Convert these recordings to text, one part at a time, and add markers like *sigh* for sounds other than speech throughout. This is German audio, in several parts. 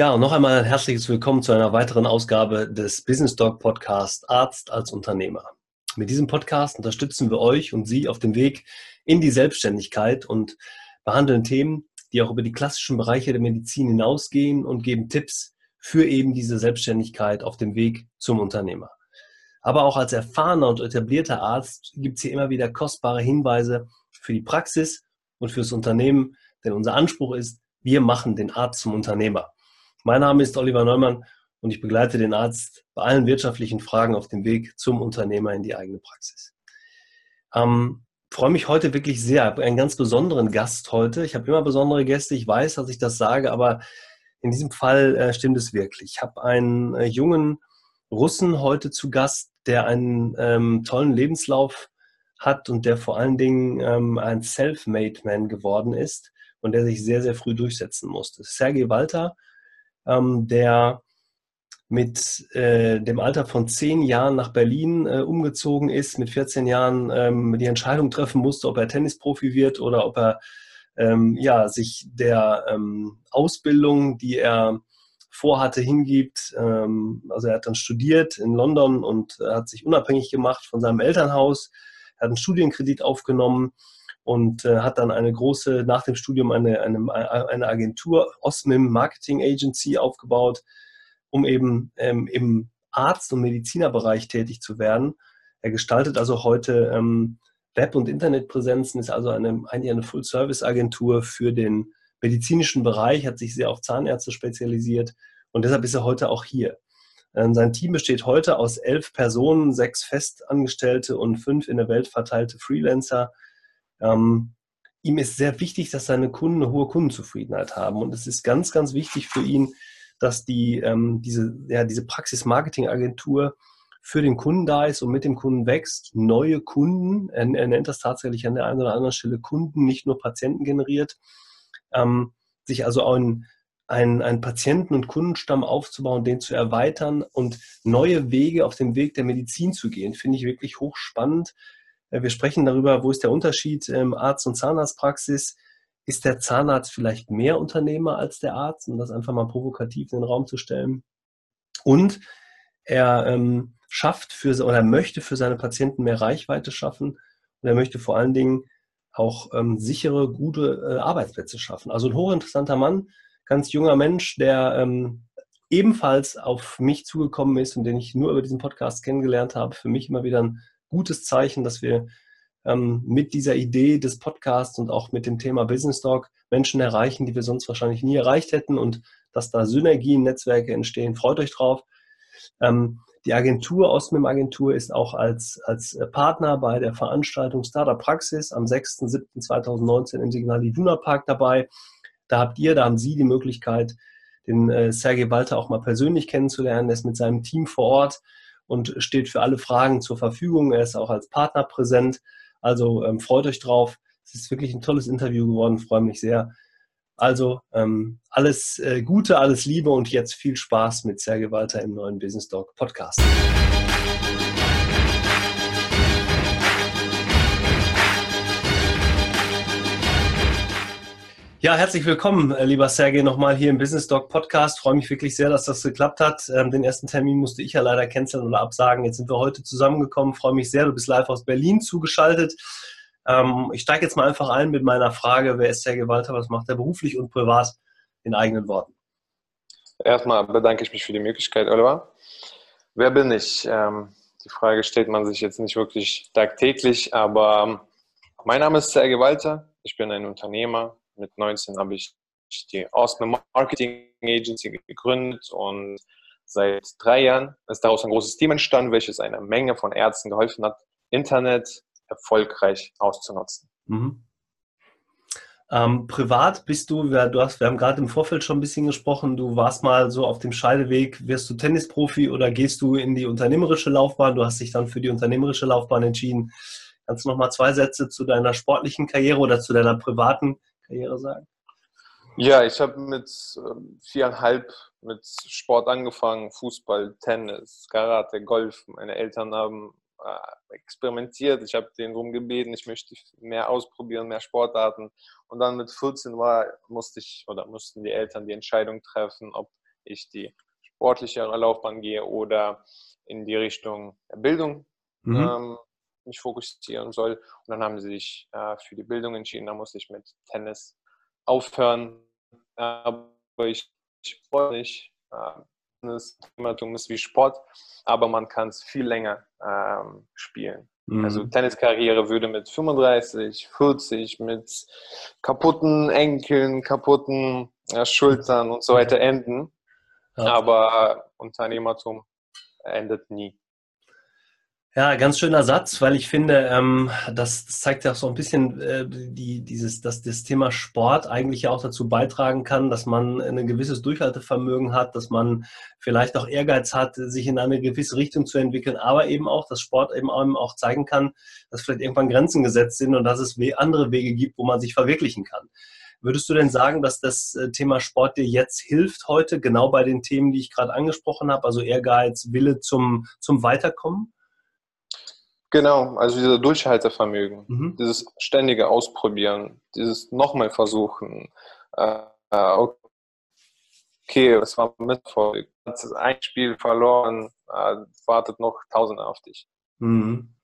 Ja, und noch einmal ein herzliches Willkommen zu einer weiteren Ausgabe des Business Dog Podcast Arzt als Unternehmer. Mit diesem Podcast unterstützen wir euch und Sie auf dem Weg in die Selbstständigkeit und behandeln Themen, die auch über die klassischen Bereiche der Medizin hinausgehen und geben Tipps für eben diese Selbstständigkeit auf dem Weg zum Unternehmer. Aber auch als erfahrener und etablierter Arzt gibt es hier immer wieder kostbare Hinweise für die Praxis und fürs Unternehmen, denn unser Anspruch ist, wir machen den Arzt zum Unternehmer. Mein Name ist Oliver Neumann und ich begleite den Arzt bei allen wirtschaftlichen Fragen auf dem Weg zum Unternehmer in die eigene Praxis. Ähm, freue mich heute wirklich sehr. Ich habe einen ganz besonderen Gast heute. Ich habe immer besondere Gäste. Ich weiß, dass ich das sage, aber in diesem Fall äh, stimmt es wirklich. Ich habe einen äh, jungen Russen heute zu Gast, der einen ähm, tollen Lebenslauf hat und der vor allen Dingen ähm, ein Self-Made Man geworden ist und der sich sehr, sehr früh durchsetzen musste. Sergei Walter ähm, der mit äh, dem Alter von zehn Jahren nach Berlin äh, umgezogen ist, mit 14 Jahren ähm, die Entscheidung treffen musste, ob er Tennisprofi wird oder ob er ähm, ja, sich der ähm, Ausbildung, die er vorhatte, hingibt. Ähm, also er hat dann studiert in London und hat sich unabhängig gemacht von seinem Elternhaus, er hat einen Studienkredit aufgenommen und äh, hat dann eine große, nach dem Studium eine, eine, eine Agentur, Osmim Marketing Agency, aufgebaut, um eben ähm, im Arzt- und Medizinerbereich tätig zu werden. Er gestaltet also heute ähm, Web- und Internetpräsenzen, ist also eine, eigentlich eine Full-Service-Agentur für den medizinischen Bereich, hat sich sehr auf Zahnärzte spezialisiert und deshalb ist er heute auch hier. Ähm, sein Team besteht heute aus elf Personen, sechs Festangestellte und fünf in der Welt verteilte Freelancer, ähm, ihm ist sehr wichtig, dass seine Kunden eine hohe Kundenzufriedenheit haben. Und es ist ganz, ganz wichtig für ihn, dass die, ähm, diese, ja, diese Praxis-Marketing-Agentur für den Kunden da ist und mit dem Kunden wächst, neue Kunden, er, er nennt das tatsächlich an der einen oder anderen Stelle Kunden, nicht nur Patienten generiert, ähm, sich also auch ein, ein, einen Patienten- und Kundenstamm aufzubauen, den zu erweitern und neue Wege auf dem Weg der Medizin zu gehen, finde ich wirklich hochspannend. Äh, wir sprechen darüber, wo ist der Unterschied ähm, Arzt- und Zahnarztpraxis. Ist der Zahnarzt vielleicht mehr Unternehmer als der Arzt, um das einfach mal provokativ in den Raum zu stellen? Und er ähm, schafft für oder möchte für seine Patienten mehr Reichweite schaffen und er möchte vor allen Dingen auch ähm, sichere, gute äh, Arbeitsplätze schaffen. Also ein hochinteressanter Mann, ganz junger Mensch, der ähm, ebenfalls auf mich zugekommen ist und den ich nur über diesen Podcast kennengelernt habe. Für mich immer wieder ein gutes Zeichen, dass wir ähm, mit dieser Idee des Podcasts und auch mit dem Thema Business Talk Menschen erreichen, die wir sonst wahrscheinlich nie erreicht hätten und dass da Synergien, Netzwerke entstehen. Freut euch drauf. Ähm, die Agentur, Osmim Agentur, ist auch als, als Partner bei der Veranstaltung Startup Praxis am 6.7.2019 im Signal Iduna Park dabei. Da habt ihr, da haben Sie die Möglichkeit, den äh, Sergei Walter auch mal persönlich kennenzulernen. Er ist mit seinem Team vor Ort und steht für alle Fragen zur Verfügung. Er ist auch als Partner präsent. Also ähm, freut euch drauf. Es ist wirklich ein tolles Interview geworden, freue mich sehr. Also ähm, alles äh, Gute, alles Liebe und jetzt viel Spaß mit Sergei Walter im neuen Business Dog Podcast. Ja, herzlich willkommen, äh, lieber Sergej, nochmal hier im Business Talk Podcast. Freue mich wirklich sehr, dass das geklappt hat. Ähm, den ersten Termin musste ich ja leider canceln oder absagen. Jetzt sind wir heute zusammengekommen. Freue mich sehr. Du bist live aus Berlin zugeschaltet. Ähm, ich steige jetzt mal einfach ein mit meiner Frage. Wer ist Sergej Walter? Was macht er beruflich und privat? In eigenen Worten. Erstmal bedanke ich mich für die Möglichkeit, Oliver. Wer bin ich? Ähm, die Frage stellt man sich jetzt nicht wirklich tagtäglich, aber mein Name ist Sergej Walter. Ich bin ein Unternehmer, mit 19 habe ich die Osman Marketing Agency gegründet und seit drei Jahren ist daraus ein großes Team entstanden, welches eine Menge von Ärzten geholfen hat, Internet erfolgreich auszunutzen. Mhm. Ähm, privat bist du, wir, du hast, wir haben gerade im Vorfeld schon ein bisschen gesprochen, du warst mal so auf dem Scheideweg, wirst du Tennisprofi oder gehst du in die unternehmerische Laufbahn? Du hast dich dann für die unternehmerische Laufbahn entschieden. Kannst du noch mal zwei Sätze zu deiner sportlichen Karriere oder zu deiner privaten Karriere sagen? Ja, ich habe mit ähm, viereinhalb mit Sport angefangen, Fußball, Tennis, Karate, Golf. Meine Eltern haben äh, experimentiert. Ich habe denen darum gebeten, ich möchte mehr ausprobieren, mehr Sportarten. Und dann mit 14 war, musste ich oder mussten die Eltern die Entscheidung treffen, ob ich die sportlichere Laufbahn gehe oder in die Richtung Bildung mhm. ähm, mich fokussieren soll. Und dann haben sie sich äh, für die Bildung entschieden. Da musste ich mit Tennis aufhören. Aber ich wollte nicht. Äh, das ist wie Sport, aber man kann es viel länger ähm, spielen. Mhm. Also Tenniskarriere würde mit 35, 40, mit kaputten Enkeln, kaputten ja, Schultern und so weiter enden. Ja. Aber Unternehmertum endet nie. Ja, ganz schöner Satz, weil ich finde, ähm, das, das, zeigt ja auch so ein bisschen, äh, die, dieses, dass das Thema Sport eigentlich ja auch dazu beitragen kann, dass man ein gewisses Durchhaltevermögen hat, dass man vielleicht auch Ehrgeiz hat, sich in eine gewisse Richtung zu entwickeln, aber eben auch, dass Sport eben auch zeigen kann, dass vielleicht irgendwann Grenzen gesetzt sind und dass es andere Wege gibt, wo man sich verwirklichen kann. Würdest du denn sagen, dass das äh, Thema Sport dir jetzt hilft heute, genau bei den Themen, die ich gerade angesprochen habe, also Ehrgeiz, Wille zum, zum Weiterkommen? Genau, also dieser Durchhaltevermögen, mhm. dieses ständige Ausprobieren, dieses nochmal versuchen. Äh, äh okay, es war Misserfolg. Hat ein Spiel verloren, äh, wartet noch Tausende auf dich. Mhm.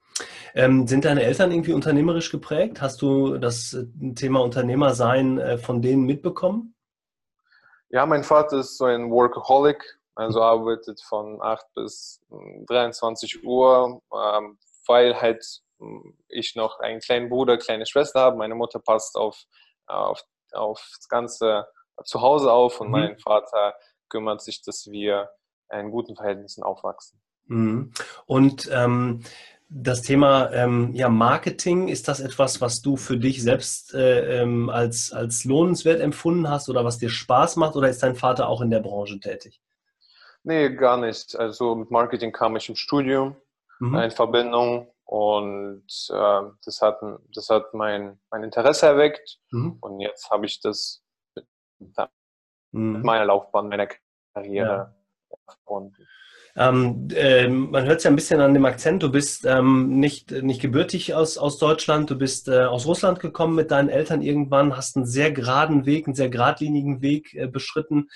Ähm, sind deine Eltern irgendwie unternehmerisch geprägt? Hast du das äh, Thema Unternehmersein äh, von denen mitbekommen? Ja, mein Vater ist so ein Workaholic, also arbeitet von 8 bis 23 Uhr, ähm, weil halt hm, ich noch einen kleinen Bruder, kleine Schwester habe. Meine Mutter passt auf, auf, auf das ganze Zuhause auf und mhm. mein Vater kümmert sich, dass wir in guten Verhältnissen aufwachsen. Mhm. Und ähm, das Thema ähm, ja, Marketing, ist das etwas, was du für dich selbst äh, ähm, als, als lohnenswert empfunden hast oder was dir Spaß macht oder ist dein Vater auch in der Branche tätig? Nee, gar nicht. Also mit Marketing kam ich im Studium mhm. in Verbindung und äh, das hat, das hat mein, mein Interesse erweckt mhm. und jetzt habe ich das mit, mit, mhm. meiner Laufbahn, meiner Karriere ja. verbunden. Ähm, äh, man hört es ja ein bisschen an dem Akzent, du bist ähm, nicht, nicht gebürtig aus, aus Deutschland, du bist äh, aus Russland gekommen mit deinen Eltern irgendwann, hast einen sehr geraden Weg, einen sehr geradlinigen Weg äh, beschritten.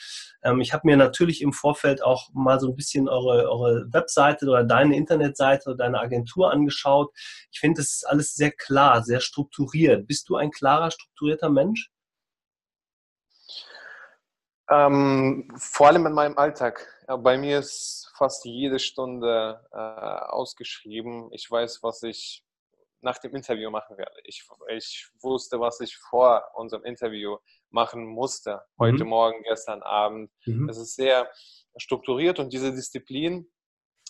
Ähm, ich habe mir natürlich im Vorfeld auch mal so ein bisschen eure, eure Webseite oder deine Internetseite oder deine Agentur angeschaut. Ich finde, das ist alles sehr klar, sehr strukturiert. Bist du ein klarer, strukturierter Mensch? Ähm, vor allem in meinem Alltag. Ja, bei mir ist fast jede Stunde äh, ausgeschrieben. Ich weiß, was ich nach dem Interview machen werde. Ich, ich wusste, was ich vor unserem Interview machen musste. Heute mhm. Morgen, gestern Abend. Mhm. Es ist sehr strukturiert und diese Disziplin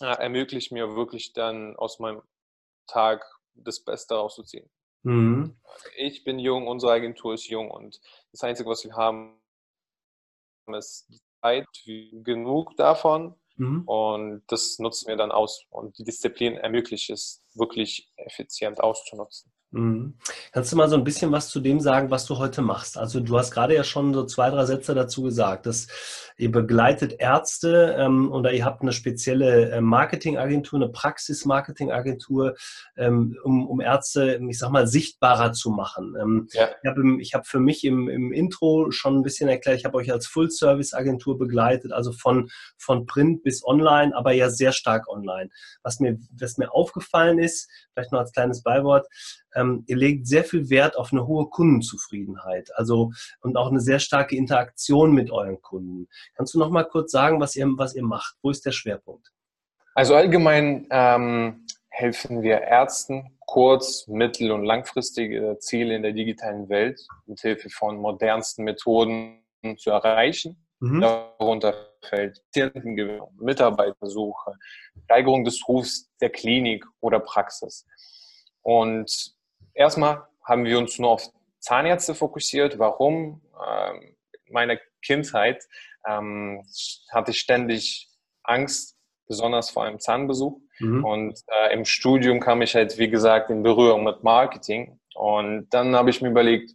äh, ermöglicht mir wirklich dann aus meinem Tag das Beste rauszuziehen. Mhm. Ich bin jung, unsere Agentur ist jung und das Einzige, was wir haben, ist Zeit, genug davon, Mhm. Und das nutzen wir dann aus. Und die Disziplin ermöglicht es, wirklich effizient auszunutzen. Mhm. Kannst du mal so ein bisschen was zu dem sagen, was du heute machst? Also du hast gerade ja schon so zwei, drei Sätze dazu gesagt, dass ihr begleitet Ärzte ähm, oder ihr habt eine spezielle äh, Marketingagentur, eine Praxis-Marketingagentur, ähm, um, um Ärzte, ich sag mal, sichtbarer zu machen. Ähm, ja. Ich habe hab für mich im, im Intro schon ein bisschen erklärt, ich habe euch als Full-Service-Agentur begleitet, also von, von Print bis online, aber ja sehr stark online. Was mir, was mir aufgefallen ist, vielleicht noch als kleines Beiwort, ähm, ihr legt sehr viel Wert auf eine hohe Kundenzufriedenheit, also und auch eine sehr starke Interaktion mit euren Kunden. Kannst du noch mal kurz sagen, was ihr, was ihr macht? Wo ist der Schwerpunkt? Also allgemein ähm, helfen wir Ärzten, kurz-, mittel- und langfristige Ziele in der digitalen Welt mit Hilfe von modernsten Methoden zu erreichen. Mhm. Darunter fällt Patientengewinnung, Mitarbeitersuche, Steigerung des Rufs der Klinik oder Praxis. Und erstmal haben wir uns nur auf Zahnärzte fokussiert. Warum? Ähm, meiner Kindheit ähm, hatte ich ständig Angst, besonders vor einem Zahnbesuch. Mhm. Und äh, im Studium kam ich halt, wie gesagt, in Berührung mit Marketing. Und dann habe ich mir überlegt,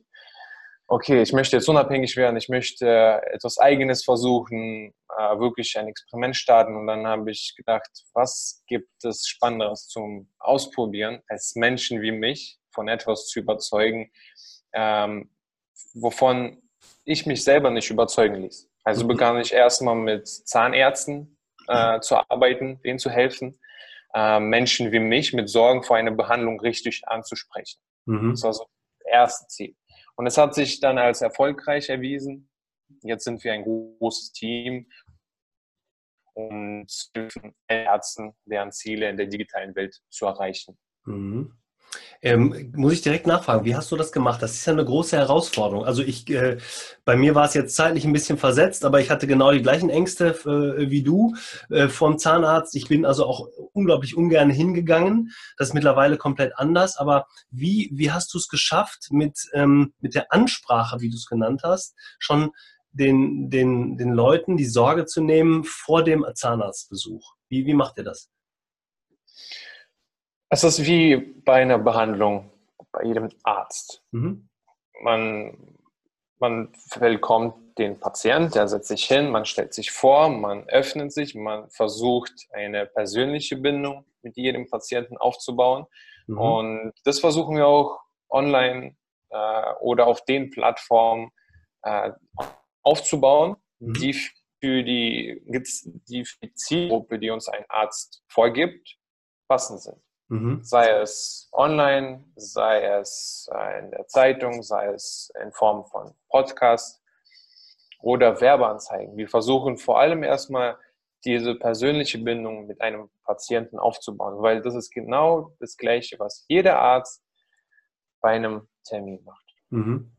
okay, ich möchte jetzt unabhängig werden, ich möchte etwas Eigenes versuchen, äh, wirklich ein Experiment starten. Und dann habe ich gedacht, was gibt es Spannenderes zum Ausprobieren, als Menschen wie mich von etwas zu überzeugen, ähm, wovon ich mich selber nicht überzeugen ließ. Also mhm. begann ich erstmal mit Zahnärzten äh, zu arbeiten, denen zu helfen, äh, Menschen wie mich mit Sorgen vor einer Behandlung richtig anzusprechen. Mhm. Das war so das erste Ziel. Und es hat sich dann als erfolgreich erwiesen. Jetzt sind wir ein großes Team und helfen Ärzten, deren Ziele in der digitalen Welt zu erreichen. Mhm. Ähm, muss ich direkt nachfragen, wie hast du das gemacht? Das ist ja eine große Herausforderung. Also ich, äh, bei mir war es jetzt zeitlich ein bisschen versetzt, aber ich hatte genau die gleichen Ängste äh, wie du äh, vom Zahnarzt. Ich bin also auch unglaublich ungern hingegangen. Das ist mittlerweile komplett anders. Aber wie, wie hast du es geschafft, mit, ähm, mit der Ansprache, wie du es genannt hast, schon den, den, den Leuten die Sorge zu nehmen vor dem Zahnarztbesuch? Wie, wie macht ihr das? Es ist wie bei einer Behandlung bei jedem Arzt. Mhm. Man, man willkommt den Patienten, der setzt sich hin, man stellt sich vor, man öffnet sich, man versucht eine persönliche Bindung mit jedem Patienten aufzubauen. Mhm. Und das versuchen wir auch online äh, oder auf den Plattformen äh, aufzubauen, mhm. die für die, die für die Zielgruppe, die uns ein Arzt vorgibt, passend sind. Mhm. Sei es online, sei es äh, in der Zeitung, sei es in Form von Podcast oder Werbeanzeigen. Wir versuchen vor allem erstmal diese persönliche Bindung mit einem Patienten aufzubauen, weil das ist genau das Gleiche, was jeder Arzt bei einem Termin macht. Mhm.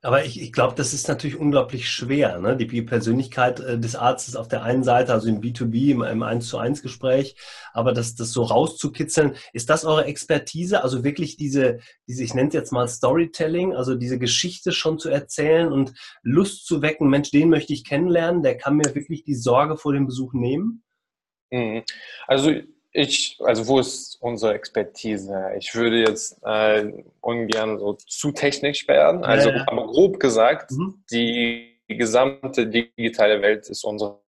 Aber ich, ich glaube, das ist natürlich unglaublich schwer. Ne? Die Persönlichkeit äh, des Arztes auf der einen Seite, also im B2B, im, im 1 zu 1 Gespräch, aber das, das so rauszukitzeln, ist das eure Expertise? Also wirklich diese, diese ich nenne es jetzt mal Storytelling, also diese Geschichte schon zu erzählen und Lust zu wecken, Mensch, den möchte ich kennenlernen, der kann mir wirklich die Sorge vor dem Besuch nehmen? Mhm. Also ich, also wo ist unsere Expertise? Ich würde jetzt äh, ungern so zu technisch werden. Also, ja, ja. aber grob gesagt, mhm. die gesamte digitale Welt ist unsere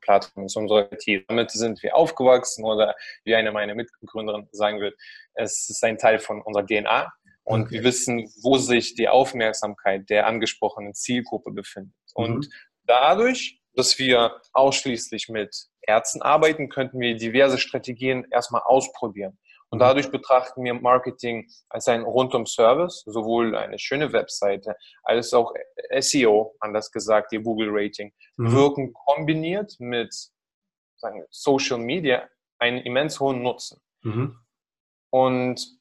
Plattform, ist unsere IT. Damit sind wir aufgewachsen oder wie eine meiner Mitgründerinnen sagen wird, es ist ein Teil von unserer DNA und okay. wir wissen, wo sich die Aufmerksamkeit der angesprochenen Zielgruppe befindet. Mhm. Und dadurch dass wir ausschließlich mit Ärzten arbeiten, könnten wir diverse Strategien erstmal ausprobieren. Und mhm. dadurch betrachten wir Marketing als ein Rundum-Service, sowohl eine schöne Webseite als auch SEO, anders gesagt, ihr Google-Rating, mhm. wirken kombiniert mit sagen, Social Media einen immens hohen Nutzen. Mhm. Und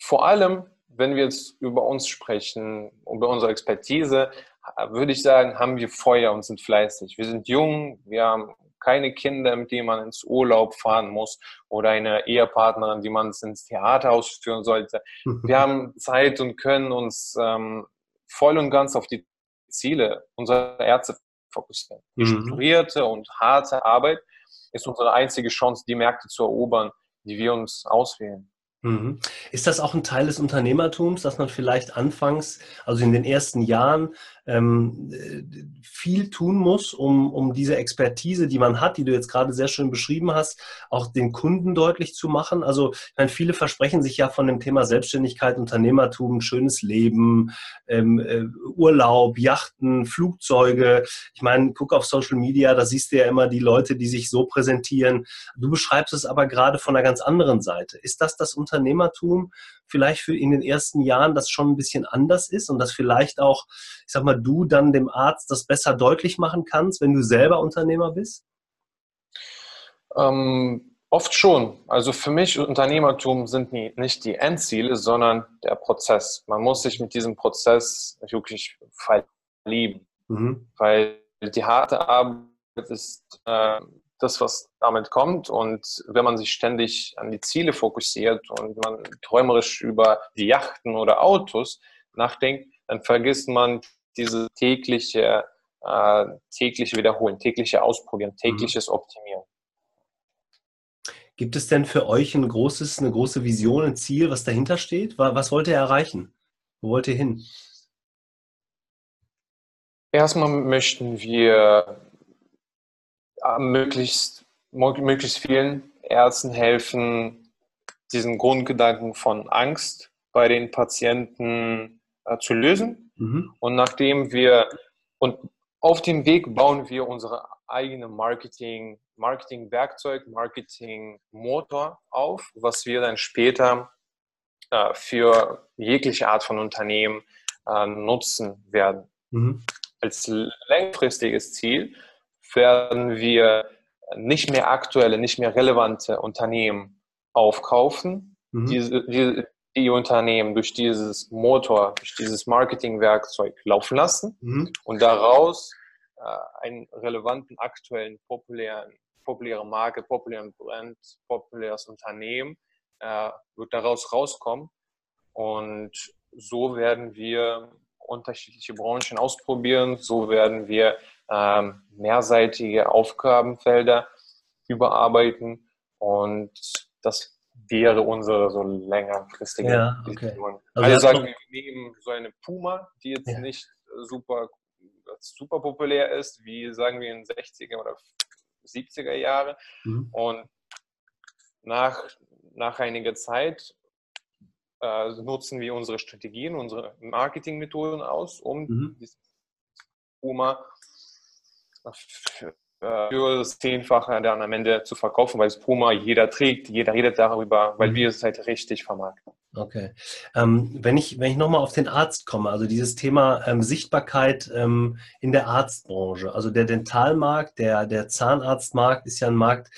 vor allem, wenn wir jetzt über uns sprechen, über unsere Expertise, würde ich sagen, haben wir Feuer und sind fleißig. Wir sind jung, wir haben keine Kinder, mit denen man ins Urlaub fahren muss oder eine Ehepartnerin, die man ins Theater ausführen sollte. *laughs* Wir haben Zeit und können uns ähm, voll und ganz auf die Ziele unserer Ärzte fokussieren. Die mhm. strukturierte und harte Arbeit ist unsere einzige Chance, die Märkte zu erobern, die wir uns auswählen. Mhm. Ist das auch ein Teil des Unternehmertums, dass man vielleicht anfangs, also in den ersten Jahren, ähm, viel tun muss, um, um diese Expertise, die man hat, die du jetzt gerade sehr schön beschrieben hast, auch den Kunden deutlich zu machen? Also, ich meine, viele versprechen sich ja von dem Thema Selbstständigkeit, Unternehmertum, schönes Leben, ähm, äh, Urlaub, Yachten, Flugzeuge. Ich meine, guck auf Social Media, da siehst du ja immer die Leute, die sich so präsentieren. Du beschreibst es aber gerade von einer ganz anderen Seite. Ist das das? Unternehmertum vielleicht für in den ersten Jahren das schon ein bisschen anders ist und dass vielleicht auch, ich sag mal, du dann dem Arzt das besser deutlich machen kannst, wenn du selber Unternehmer bist? Ähm, oft schon. Also für mich Unternehmertum sind nie, nicht die Endziele, sondern der Prozess. Man muss sich mit diesem Prozess wirklich verlieben, mhm. weil die harte Arbeit ist äh, das, was damit kommt. Und wenn man sich ständig an die Ziele fokussiert und man träumerisch über die Yachten oder Autos nachdenkt, dann vergisst man diese tägliche, äh, tägliche Wiederholen, tägliche Ausprobieren, mhm. tägliches Optimieren. Gibt es denn für euch ein großes, eine große Vision, ein Ziel, was dahinter steht? Was wollt ihr erreichen? Wo wollt ihr hin? Erstmal möchten wir möglichst, möglichst vielen Ärzten helfen, diesen Grundgedanken von Angst bei den Patienten äh, zu lösen. Mhm. Und nachdem wir, und auf dem Weg bauen wir unsere eigene Marketing, Marketing-Werkzeug, Marketing-Motor auf, was wir dann später äh, für jegliche Art von Unternehmen äh, nutzen werden. Mhm. Als langfristiges Ziel werden wir nicht mehr aktuelle, nicht mehr relevante Unternehmen aufkaufen, mhm. diese, die, die Unternehmen durch dieses Motor, durch dieses Marketingwerkzeug laufen lassen mhm. und daraus äh, einen relevanten, aktuellen, populären, populäre Marke, populären Brand, populäres Unternehmen äh, wird daraus rauskommen. Und so werden wir unterschiedliche Branchen ausprobieren, so werden wir ähm, mehrseitige Aufgabenfelder überarbeiten und das wäre unsere so längerfristige ja, okay. Vision. Also, also sagen wir, wir nehmen so eine Puma, die jetzt ja. nicht super, super populär ist, wie sagen wir in 60er oder 70er Jahre. Mhm. Und nach, nach einiger Zeit äh, nutzen wir unsere Strategien, unsere Marketingmethoden aus, um mhm. Puma für, für das Zehnfache dann am Ende zu verkaufen, weil es Puma jeder trägt, jeder redet darüber, weil mhm. wir es halt richtig vermarkten. Okay. Ähm, wenn ich, wenn ich nochmal auf den Arzt komme, also dieses Thema ähm, Sichtbarkeit ähm, in der Arztbranche, also der Dentalmarkt, der, der Zahnarztmarkt ist ja ein Markt,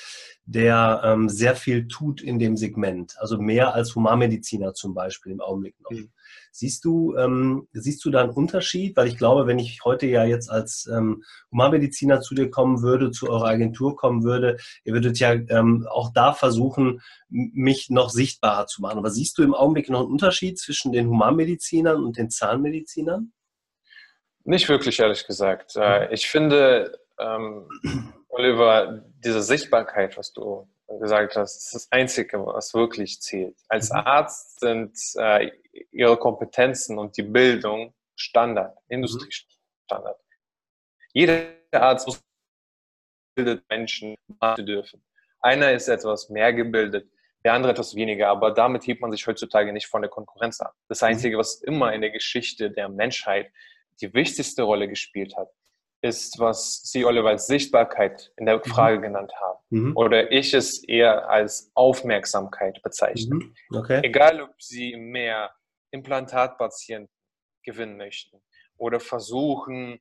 der ähm, sehr viel tut in dem Segment, also mehr als Humanmediziner zum Beispiel im Augenblick noch. Mhm. Siehst du, ähm, siehst du da einen Unterschied? Weil ich glaube, wenn ich heute ja jetzt als ähm, Humanmediziner zu dir kommen würde, zu eurer Agentur kommen würde, ihr würdet ja ähm, auch da versuchen, mich noch sichtbarer zu machen. Aber siehst du im Augenblick noch einen Unterschied zwischen den Humanmedizinern und den Zahnmedizinern? Nicht wirklich, ehrlich gesagt. Äh, ich finde, ähm, Oliver, diese Sichtbarkeit, was du gesagt hast, ist das Einzige, was wirklich zählt. Als mhm. Arzt sind äh, ihre Kompetenzen und die Bildung Standard, Industriestandard. Jeder Arzt muss bildet Menschen dürfen. Einer ist etwas mehr gebildet, der andere etwas weniger, aber damit hebt man sich heutzutage nicht von der Konkurrenz ab. Das mhm. Einzige, was immer in der Geschichte der Menschheit die wichtigste Rolle gespielt hat, ist, was Sie, Oliver, als Sichtbarkeit in der mhm. Frage mhm. genannt haben. Mhm. Oder ich es eher als Aufmerksamkeit bezeichne. Mhm. Okay. Egal, ob Sie mehr Implantatpatienten gewinnen möchten oder versuchen,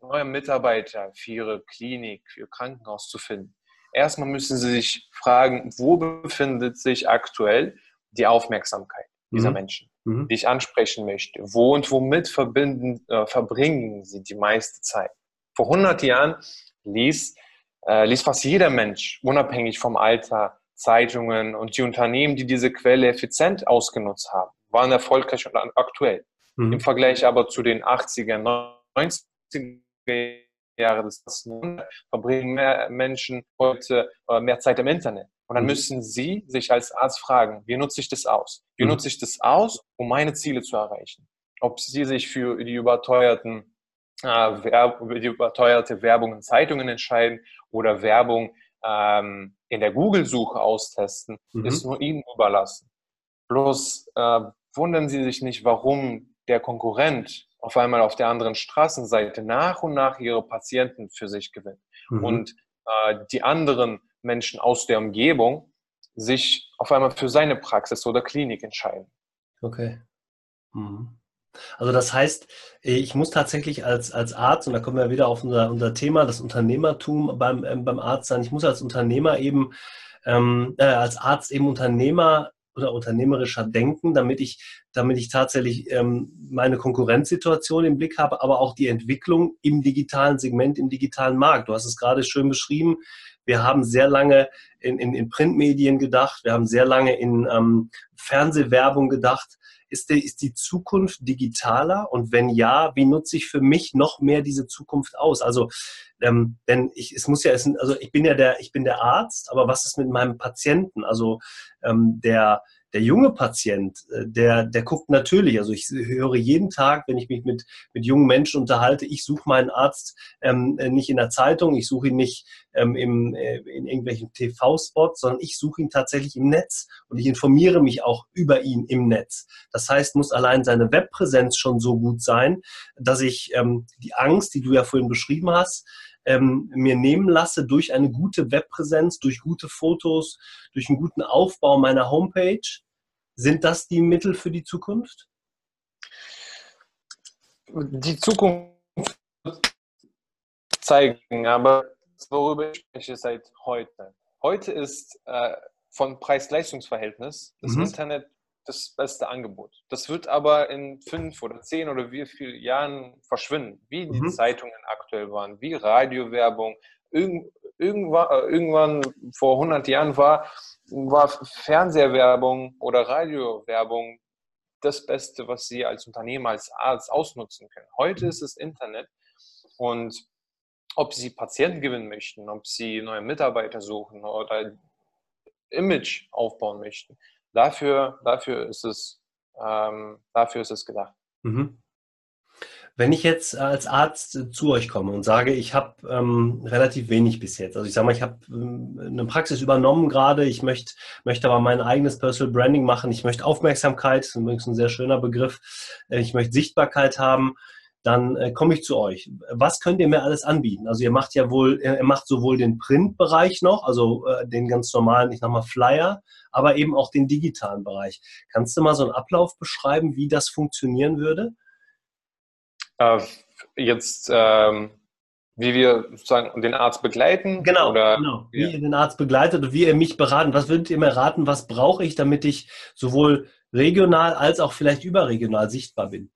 neue Mitarbeiter für Ihre Klinik, für Ihr Krankenhaus zu finden. Erstmal müssen Sie sich fragen, wo befindet sich aktuell die Aufmerksamkeit dieser mhm. Menschen? mhm. die ich ansprechen möchte. Wo und womit verbinden, äh, verbringen sie die meiste Zeit? Vor 100 Jahren ließ, äh, ließ fast jeder Mensch, unabhängig vom Alter, Zeitungen und die Unternehmen, die diese Quelle effizient ausgenutzt haben, waren erfolgreich und aktuell. Mhm. Im Vergleich aber zu den 80er, 90er Jahren des verbringen mehr Menschen heute äh, mehr Zeit im Internet. Und dann mhm. müssen Sie sich als Arzt fragen, wie nutze ich das aus? Wie mhm. nutze ich das aus, um meine Ziele zu erreichen? Ob Sie sich für die überteuerten äh, die überteuerte Werbung in Zeitungen entscheiden oder Werbung ähm, in der Google-Suche austesten, mhm. ist nur Ihnen überlassen. Bloß äh, wundern Sie sich nicht, warum der Konkurrent auf einmal auf der anderen Straßenseite nach und nach ihre Patienten für sich gewinnt. Mhm. Und äh, die anderen Menschen aus der Umgebung sich auf einmal für seine Praxis oder Klinik entscheiden. Okay. Mhm. Also das heißt, ich muss tatsächlich als, als Arzt, und da kommen wir wieder auf unser, unser Thema, das Unternehmertum beim, ähm, beim Arzt sein, ich muss als Unternehmer eben, ähm, äh, als Arzt eben Unternehmer oder unternehmerischer denken, damit ich, damit ich tatsächlich ähm, meine Konkurrenzsituation im Blick habe, aber auch die Entwicklung im digitalen Segment, im digitalen Markt. Du hast es gerade schön beschrieben. Wir haben sehr lange in, in, in Printmedien gedacht, wir haben sehr lange in ähm, Fernsehwerbung gedacht. Ist die, ist die Zukunft digitaler? Und wenn ja, wie nutze ich für mich noch mehr diese Zukunft aus? Also, ähm, denn ich, es muss ja, es, also ich bin ja der, ich bin der Arzt, aber was ist mit meinem Patienten? Also ähm, der, der junge Patient, äh, der, der guckt natürlich, also ich höre jeden Tag, wenn ich mich mit, mit jungen Menschen unterhalte, ich suche meinen Arzt ähm, nicht in der Zeitung, ich suche ihn nicht ähm, im, äh, in irgendwelchen TV-Spots, sondern ich suche ihn tatsächlich im Netz und ich informiere mich auch über ihn im Netz. Das heißt, muss allein seine Webpräsenz schon so gut sein, dass ich ähm, die Angst, die du ja vorhin beschrieben hast, ähm, mir nehmen lasse durch eine gute Webpräsenz, durch gute Fotos, durch einen guten Aufbau meiner Homepage. Sind das die Mittel für die Zukunft? Die Zukunft zeigen, aber worüber ich spreche seit heute. Heute ist äh, von Preis-Leistungs-Verhältnis das mhm. Internet das beste Angebot. Das wird aber in fünf oder zehn oder wie viele Jahren verschwinden, wie die mhm. Zeitungen aktuell waren, wie Radiowerbung. Irgend, irgendwann, äh, irgendwann vor 100 Jahren war, war Fernsehwerbung oder Radiowerbung das Beste, was Sie als Unternehmer, als Arzt ausnutzen können. Heute mhm. ist es Internet und ob Sie Patienten gewinnen möchten, ob Sie neue Mitarbeiter suchen oder Image aufbauen möchten, dafür, dafür, ist, es, ähm, dafür ist es gedacht. Mhm. Wenn ich jetzt als Arzt zu euch komme und sage, ich habe ähm, relativ wenig bis jetzt, also ich sage mal, ich habe ähm, eine Praxis übernommen gerade, ich möchte, möchte aber mein eigenes Personal Branding machen, ich möchte Aufmerksamkeit, ist übrigens ein sehr schöner Begriff, äh, ich möchte Sichtbarkeit haben, dann äh, komme ich zu euch. Was könnt ihr mir alles anbieten? Also ihr macht ja wohl, ihr macht sowohl den Printbereich noch, also äh, den ganz normalen, ich sag mal Flyer, aber eben auch den digitalen Bereich. Kannst du mal so einen Ablauf beschreiben, wie das funktionieren würde? Äh, jetzt, ähm, wie wir sozusagen den Arzt begleiten? Genau, oder, genau. wie ja. ihr den Arzt begleitet und wie ihr mich beraten. Was würdet ihr mir raten, was brauche ich, damit ich sowohl regional als auch vielleicht überregional sichtbar bin?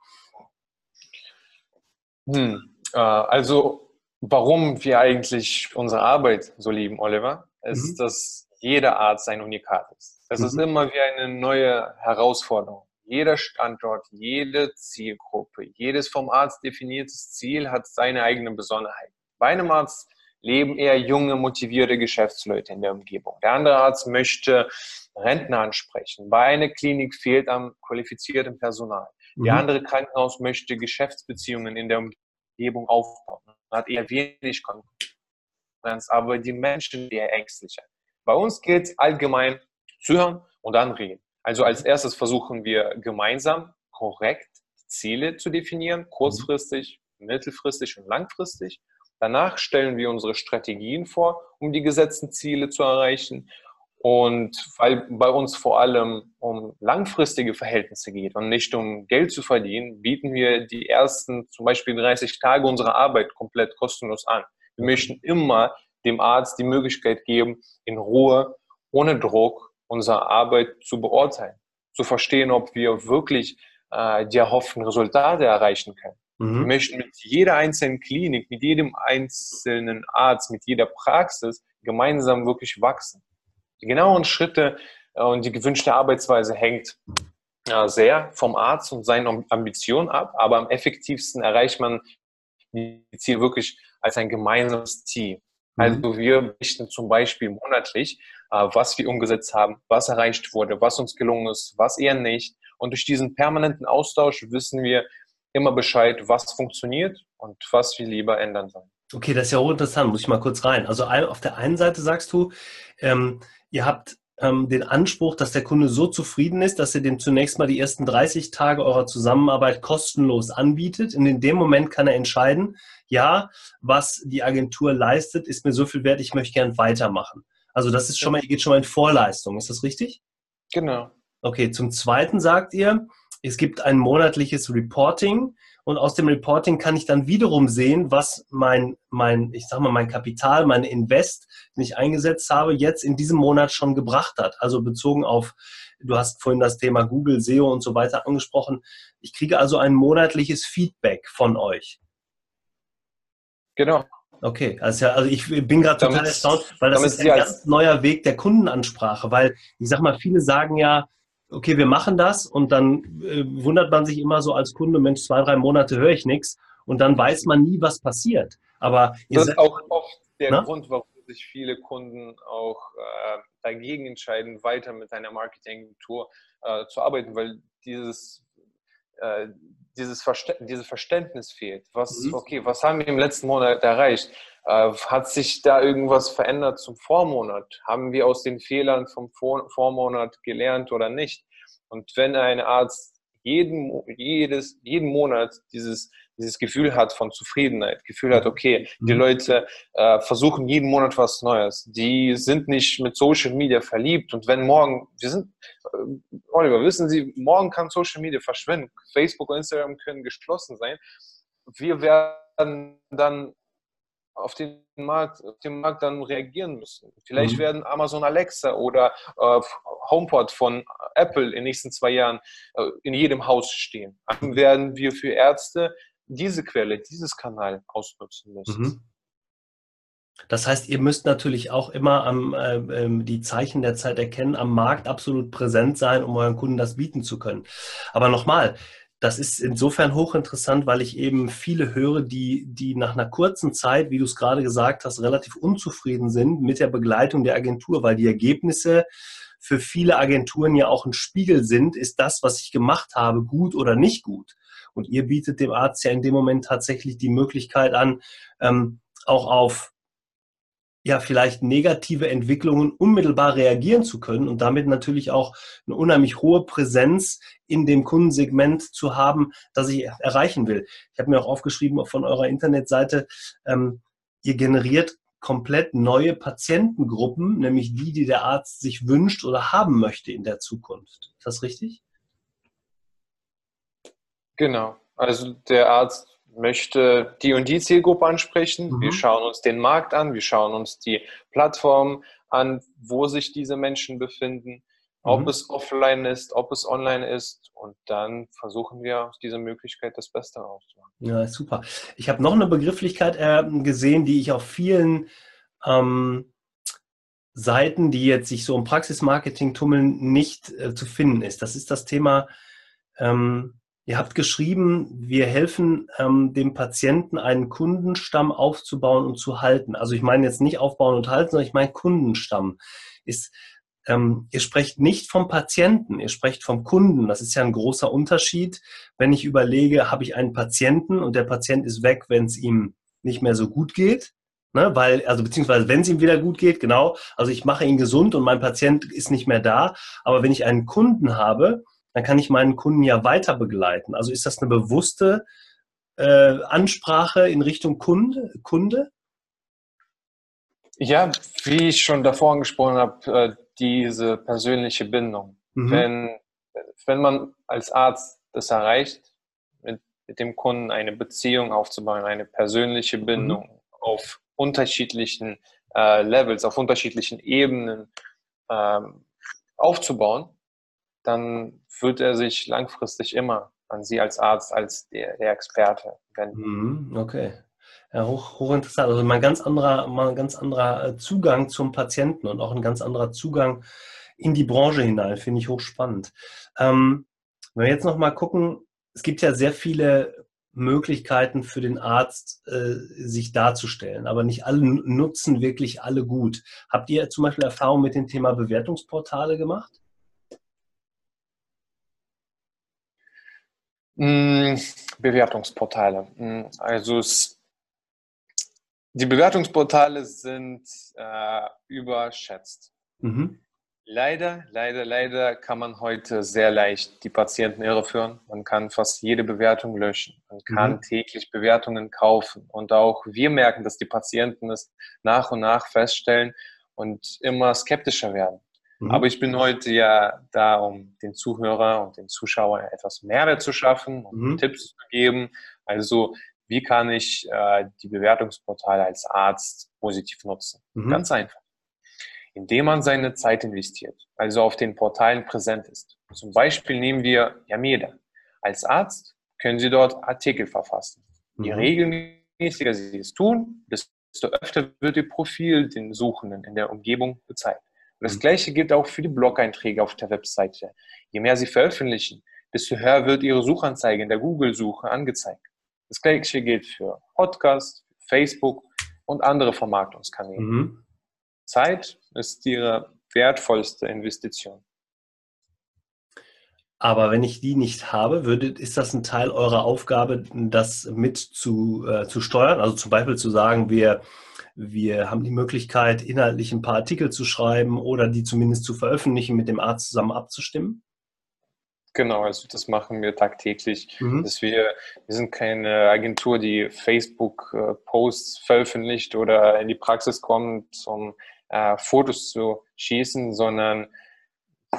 Hm, äh, also, warum wir eigentlich unsere Arbeit so lieben, Oliver, ist, mhm. dass jeder Arzt ein Unikat ist. Es mhm. ist immer wie eine neue Herausforderung. Jeder Standort, jede Zielgruppe, jedes vom Arzt definiertes Ziel hat seine eigene Besonderheit. Bei einem Arzt leben eher junge, motivierte Geschäftsleute in der Umgebung. Der andere Arzt möchte Rentner ansprechen. Bei einer Klinik fehlt am qualifizierten Personal. Mhm. Der andere Krankenhaus möchte Geschäftsbeziehungen in der Umgebung aufbauen. Man hat eher wenig Konkurrenz, aber die Menschen eher ängstlicher. Bei uns geht es allgemein zuhören und dann reden. Also als erstes versuchen wir gemeinsam korrekt Ziele zu definieren, kurzfristig, mittelfristig und langfristig. Danach stellen wir unsere Strategien vor, um die gesetzten Ziele zu erreichen. Und weil bei uns vor allem um langfristige Verhältnisse geht und nicht um Geld zu verdienen, bieten wir die ersten zum Beispiel 30 Tage unserer Arbeit komplett kostenlos an. Wir möchten immer dem Arzt die Möglichkeit geben, in Ruhe, ohne Druck unsere Arbeit zu beurteilen, zu verstehen, ob wir wirklich äh, die erhofften Resultate erreichen können. Mhm. Wir möchten mit jeder einzelnen Klinik, mit jedem einzelnen Arzt, mit jeder Praxis gemeinsam wirklich wachsen. Die genauen Schritte äh, und die gewünschte Arbeitsweise hängt äh, sehr vom Arzt und seinen Ambitionen ab, aber am effektivsten erreicht man die Ziele wirklich als ein gemeinsames Ziel. Mhm. Also wir berichten zum Beispiel monatlich, äh, was wir umgesetzt haben, was erreicht wurde, was uns gelungen ist, was eher nicht. Und durch diesen permanenten Austausch wissen wir immer Bescheid, was funktioniert und was wir lieber ändern sollen. Okay, das ist ja hochinteressant, muss ich mal kurz rein. Also auf der einen Seite sagst du, ähm, ihr habt ähm, den Anspruch, dass der Kunde so zufrieden ist, dass ihr dem zunächst mal die ersten 30 Tage eurer Zusammenarbeit kostenlos anbietet. Und in dem Moment kann er entscheiden, ja, was die Agentur leistet, ist mir so viel wert, ich möchte gern weitermachen. Also das ist schon mal, ihr geht schon mal in Vorleistung, ist das richtig? Genau. Okay, zum Zweiten sagt ihr, es gibt ein monatliches Reporting und aus dem Reporting kann ich dann wiederum sehen, was mein, mein, ich sag mal, mein Kapital, mein Invest, den ich eingesetzt habe, jetzt in diesem Monat schon gebracht hat. Also bezogen auf, du hast vorhin das Thema Google, SEO und so weiter angesprochen. Ich kriege also ein monatliches Feedback von euch. Genau. Okay, also, ja, also ich bin gerade total erstaunt, weil das ist ein ganz neuer Weg der Kundenansprache, weil ich sag mal, viele sagen ja, okay, wir machen das und dann äh, wundert man sich immer so als Kunde, Mensch, zwei, drei Monate höre ich nichts und dann weiß man nie, was passiert. Aber das ist auch oft der na? Grund, warum sich viele Kunden auch äh, dagegen entscheiden, weiter mit einer Marketingagentur äh, zu arbeiten, weil dieses, äh, dieses, Verste dieses Verständnis fehlt. Was, mhm. okay, was haben wir im letzten Monat erreicht? Äh, hat sich da irgendwas verändert zum Vormonat? Haben wir aus den Fehlern vom Vor Vormonat gelernt oder nicht? Und wenn ein Arzt jeden, jedes, jeden Monat dieses, dieses Gefühl hat von Zufriedenheit, Gefühl hat, okay, die mhm. Leute äh, versuchen jeden Monat was Neues. Die sind nicht mit Social Media verliebt und wenn morgen, wir sind, äh, Oliver, wissen Sie, morgen kann Social Media verschwinden. Facebook und Instagram können geschlossen sein. Wir werden dann auf den Markt, auf den Markt dann reagieren müssen. Vielleicht mhm. werden Amazon Alexa oder äh, HomePod von Apple in den nächsten zwei Jahren äh, in jedem Haus stehen. Dann werden wir für Ärzte diese Quelle, dieses Kanal ausnutzen müssen. Mhm. Das heißt, ihr müsst natürlich auch immer am, äh, ähm, die Zeichen der Zeit erkennen, am Markt absolut präsent sein, um euren Kunden das bieten zu können. Aber nochmal, das ist insofern hochinteressant, weil ich eben viele höre, die, die nach einer kurzen Zeit, wie du es gerade gesagt hast, relativ unzufrieden sind mit der Begleitung der Agentur, weil die Ergebnisse für viele Agenturen ja auch ein Spiegel sind, ist das, was ich gemacht habe, gut oder nicht gut. Und ihr bietet dem Arzt ja in dem Moment tatsächlich die Möglichkeit an, ähm, auch auf ja vielleicht negative Entwicklungen unmittelbar reagieren zu können und damit natürlich auch eine unheimlich hohe Präsenz in dem Kundensegment zu haben, das ich erreichen will. Ich habe mir auch aufgeschrieben von eurer Internetseite, ähm, ihr generiert komplett neue Patientengruppen, nämlich die, die der Arzt sich wünscht oder haben möchte in der Zukunft. Ist das richtig? Genau. Also der Arzt möchte die und die Zielgruppe ansprechen. Mhm. Wir schauen uns den Markt an, wir schauen uns die Plattform an, wo sich diese Menschen befinden, ob mhm. es offline ist, ob es online ist und dann versuchen wir aus dieser Möglichkeit das Beste rauszumachen. Ja, super. Ich habe noch eine Begrifflichkeit äh, gesehen, die ich auf vielen ähm, Seiten, die jetzt sich so im Praxismarketing tummeln, nicht äh, zu finden ist. Das ist das Thema ähm, Ihr habt geschrieben, wir helfen ähm, dem Patienten, einen Kundenstamm aufzubauen und zu halten. Also ich meine jetzt nicht aufbauen und halten, sondern ich meine Kundenstamm. Ist, ähm, ihr sprecht nicht vom Patienten, ihr sprecht vom Kunden. Das ist ja ein großer Unterschied. Wenn ich überlege, habe ich einen Patienten und der Patient ist weg, wenn es ihm nicht mehr so gut geht, Ne, weil, also beziehungsweise wenn es ihm wieder gut geht, genau, also ich mache ihn gesund und mein Patient ist nicht mehr da. Aber wenn ich einen Kunden habe, dann kann ich meinen Kunden ja weiter begleiten. Also ist das eine bewusste äh, Ansprache in Richtung Kunde? Kunde? Ja, wie ich schon davor angesprochen habe, äh, diese persönliche Bindung. Mhm. Wenn, wenn man als Arzt das erreicht, mit, mit dem Kunden eine Beziehung aufzubauen, eine persönliche Bindung mhm. auf unterschiedlichen äh, Levels, auf unterschiedlichen Ebenen ähm, aufzubauen, dann wird er sich langfristig immer an Sie als Arzt, als der, der Experte wenden. Mhm, okay. Ja, hoch, hochinteressant. Also ein ganz anderer, mal ein ganz anderer äh, Zugang zum Patienten und auch ein ganz anderer Zugang in die Branche hinein, finde ich hochspannend. Ähm, wenn wir jetzt nochmal gucken, es gibt ja sehr viele Möglichkeiten für den Arzt, äh, sich darzustellen, aber nicht alle nutzen wirklich alle gut. Habt ihr zum Beispiel Erfahrung mit dem Thema Bewertungsportale gemacht? Bewertungsportale. Mm, also es, die Bewertungsportale sind äh, überschätzt. Mhm. Leider, leider, leider kann man heute sehr leicht die Patienten irreführen. Man kann fast jede Bewertung löschen. Man kann mhm. täglich Bewertungen kaufen. Und auch wir merken, dass die Patienten es nach und nach feststellen und immer skeptischer werden. Mhm. Aber ich bin heute ja da, um den Zuhörer und den Zuschauern etwas Mehrwert zu schaffen und mhm. Tipps zu geben. Also, wie kann ich äh, die Bewertungsportale als Arzt positiv nutzen? Mhm. Ganz einfach. Indem man seine Zeit investiert, also auf den Portalen präsent ist. Zum Beispiel nehmen wir Yameda. Als Arzt können Sie dort Artikel verfassen. Je mhm. regelmäßiger Sie es tun, desto öfter wird Ihr Profil den Suchenden in der Umgebung gezeigt. Und das mhm. Gleiche gilt auch für die Blog-Einträge auf der Webseite. Je mehr Sie veröffentlichen, desto höher wird Ihre Suchanzeige in der Google-Suche angezeigt. Das Gleiche gilt für Podcast, Facebook und andere Vermarktungskanäle. Mhm. Zeit ist ihre wertvollste Investition. Aber wenn ich die nicht habe, würde, ist das ein Teil eurer Aufgabe, das mit zu, äh, zu steuern? Also zum Beispiel zu sagen, wir, wir haben die Möglichkeit, inhaltlich ein paar Artikel zu schreiben oder die zumindest zu veröffentlichen, mit dem Arzt zusammen abzustimmen? Genau, also das machen wir tagtäglich. Mhm. Dass wir, wir sind keine Agentur, die Facebook-Posts veröffentlicht oder in die Praxis kommt, um äh, Fotos zu schießen, sondern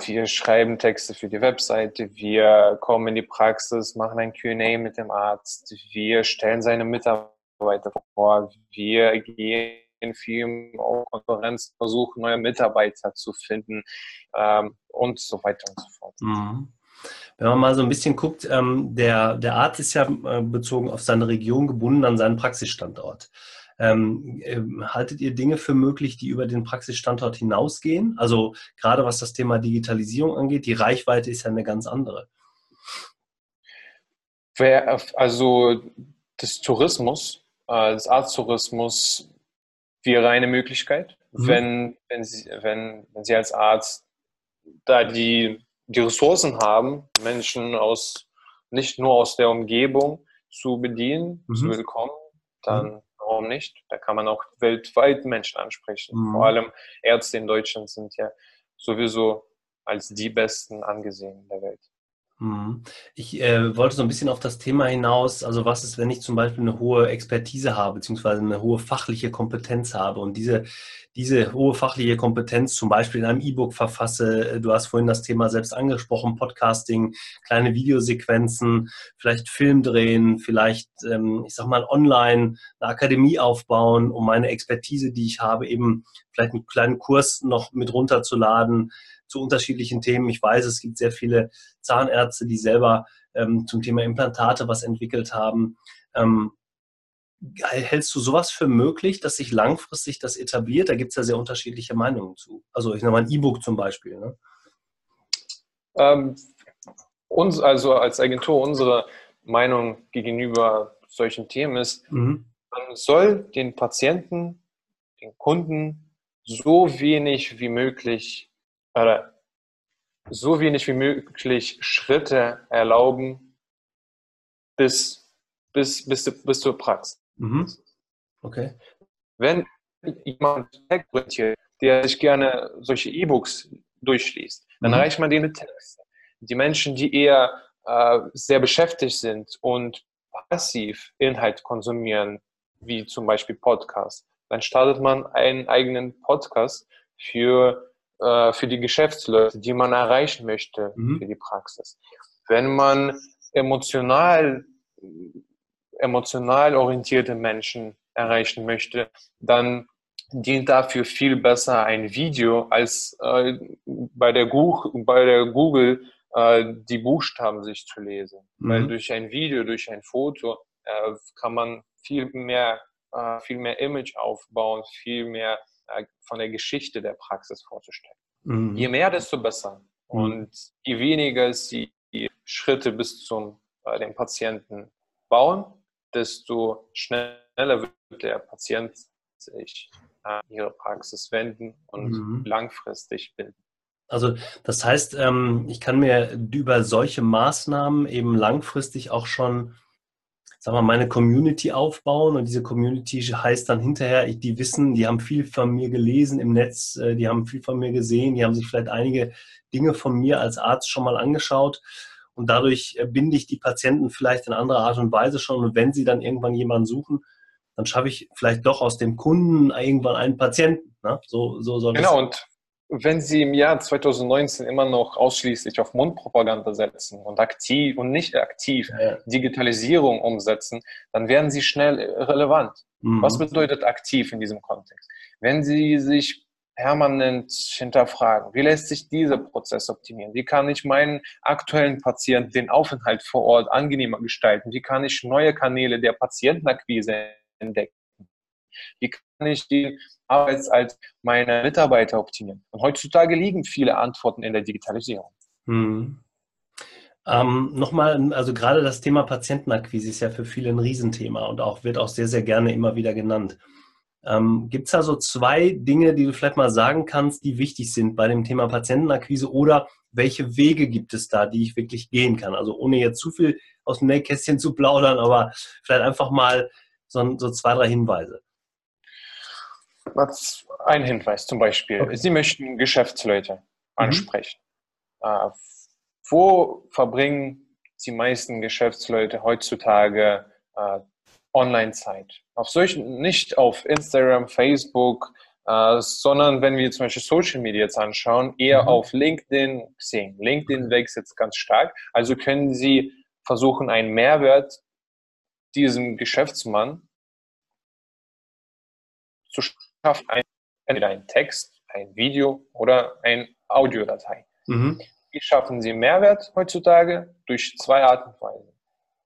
wir schreiben Texte für die Webseite, wir kommen in die Praxis, machen ein QA mit dem Arzt, wir stellen seine Mitarbeiter vor, wir gehen viel auf Konferenzen, versuchen neue Mitarbeiter zu finden ähm, und so weiter und so fort. Mhm. Wenn man mal so ein bisschen guckt, ähm, der, der Arzt ist ja äh, bezogen auf seine Region gebunden an seinen Praxisstandort. Ähm, äh, haltet ihr Dinge für möglich, die über den Praxisstandort hinausgehen? Also gerade was das Thema Digitalisierung angeht, die Reichweite ist ja eine ganz andere. Also das Tourismus, äh, das Arzttourismus wäre eine Möglichkeit, mhm. wenn, wenn, Sie, wenn, wenn Sie als Arzt da die, die Ressourcen haben, Menschen aus nicht nur aus der Umgebung zu bedienen, mhm. zu bekommen, dann mhm warum nicht? Da kann man auch weltweit Menschen ansprechen. Mhm. Vor allem Ärzte in Deutschland sind ja sowieso als die Besten angesehen in der Welt. Mhm. Ich äh, wollte so ein bisschen auf das Thema hinaus, also was ist, wenn ich zum Beispiel eine hohe Expertise habe, beziehungsweise eine hohe fachliche Kompetenz habe und diese, diese hohe fachliche Kompetenz zum Beispiel in einem E-Book verfasse, du hast vorhin das Thema selbst angesprochen, Podcasting, kleine Videosequenzen, vielleicht Film drehen, vielleicht, ähm, ich sag mal, online eine Akademie aufbauen, um meine Expertise, die ich habe, eben vielleicht einen kleinen Kurs noch mit runterzuladen, zu unterschiedlichen Themen. Ich weiß, es gibt sehr viele Zahnärzte, die selber ähm, zum Thema Implantate was entwickelt haben. Ähm, hältst du sowas für möglich, dass sich langfristig das etabliert? Da gibt es ja sehr unterschiedliche Meinungen zu. Also ich nehme mal ein E-Book zum Beispiel. Ne? Ähm, uns, also als Agentur, unsere Meinung gegenüber solchen Themen ist, mhm. man soll den Patienten, den Kunden so wenig wie möglich oder so wenig wie möglich Schritte erlauben bis, bis, bis, bis zur Praxis. Mhm. Okay. Wenn jemand der sich gerne solche E-Books durchliest, dann mhm. reicht man denen mit Text. Die Menschen, die eher äh, sehr beschäftigt sind und passiv Inhalt konsumieren, wie zum Beispiel Podcast, dann startet man einen eigenen Podcast für äh, für die Geschäftsleute, die man erreichen möchte mhm. für die Praxis. Wenn man emotional, emotional orientierte Menschen erreichen möchte, dann dient dafür viel besser ein Video als äh, bei, der bei der Google äh, die Buchstaben sich zu lesen. Mhm. Weil durch ein Video, durch ein Foto äh, kann man viel mehr, äh, viel mehr Image aufbauen, viel mehr von der Geschichte der Praxis vorzustellen. Mhm. Je mehr, desto besser. Mhm. Und je weniger sie Schritte bis zum äh, dem Patienten bauen, desto schneller wird der Patient sich an ihre Praxis wenden und mhm. langfristig binden. Also das heißt, ähm, ich kann mir über solche Maßnahmen eben langfristig auch schon sag mal, meine Community aufbauen und diese Community heißt dann hinterher, die wissen, die haben viel von mir gelesen im Netz, äh, die haben viel von mir gesehen, die haben sich vielleicht einige Dinge von mir als Arzt schon mal angeschaut und dadurch äh, binde ich die Patienten vielleicht in anderer Art und Weise schon und wenn sie dann irgendwann jemanden suchen, dann schaffe ich vielleicht doch aus dem Kunden irgendwann einen Patienten. Ne? So, so soll genau, und wenn Sie im Jahr 2019 immer noch ausschließlich auf Mundpropaganda setzen und aktiv und nicht aktiv ja. Digitalisierung umsetzen, dann werden Sie schnell relevant. Mhm. Was bedeutet aktiv in diesem Kontext? Wenn Sie sich permanent hinterfragen, wie lässt sich dieser Prozess optimieren? Wie kann ich meinen aktuellen Patienten den Aufenthalt vor Ort angenehmer gestalten? Wie kann ich neue Kanäle der Patientenakquise entdecken? Wie ich die Arbeitszeit meiner Mitarbeiter optimieren? Und heutzutage liegen viele Antworten in der Digitalisierung. Hm. Ähm, Nochmal, also gerade das Thema Patientenakquise ist ja für viele ein Riesenthema und auch wird auch sehr, sehr gerne immer wieder genannt. Ähm, Gibt es da so zwei Dinge, die du vielleicht mal sagen kannst, die wichtig sind bei dem Thema Patientenakquise oder welche Wege gibt es da, die ich wirklich gehen kann? Also ohne jetzt zu viel aus dem Nähkästchen zu plaudern, aber vielleicht einfach mal so, so zwei, drei Hinweise. Ein Hinweis zum Beispiel. Okay. Sie möchten Geschäftsleute mhm. ansprechen. Mhm. wo verbringen die meisten Geschäftsleute heutzutage äh, Online-Zeit? Auf solchen, nicht auf Instagram, Facebook, äh, sondern wenn wir zum Beispiel Social Media jetzt anschauen, eher mhm. auf LinkedIn sehen. LinkedIn wächst jetzt ganz stark. Also können Sie versuchen, einen Mehrwert diesem Geschäftsmann zu schaffen. Entweder ein Text, ein Video oder ein Audiodatei. Mhm. Wie schaffen Sie Mehrwert heutzutage? Durch zwei Arten und Weisen.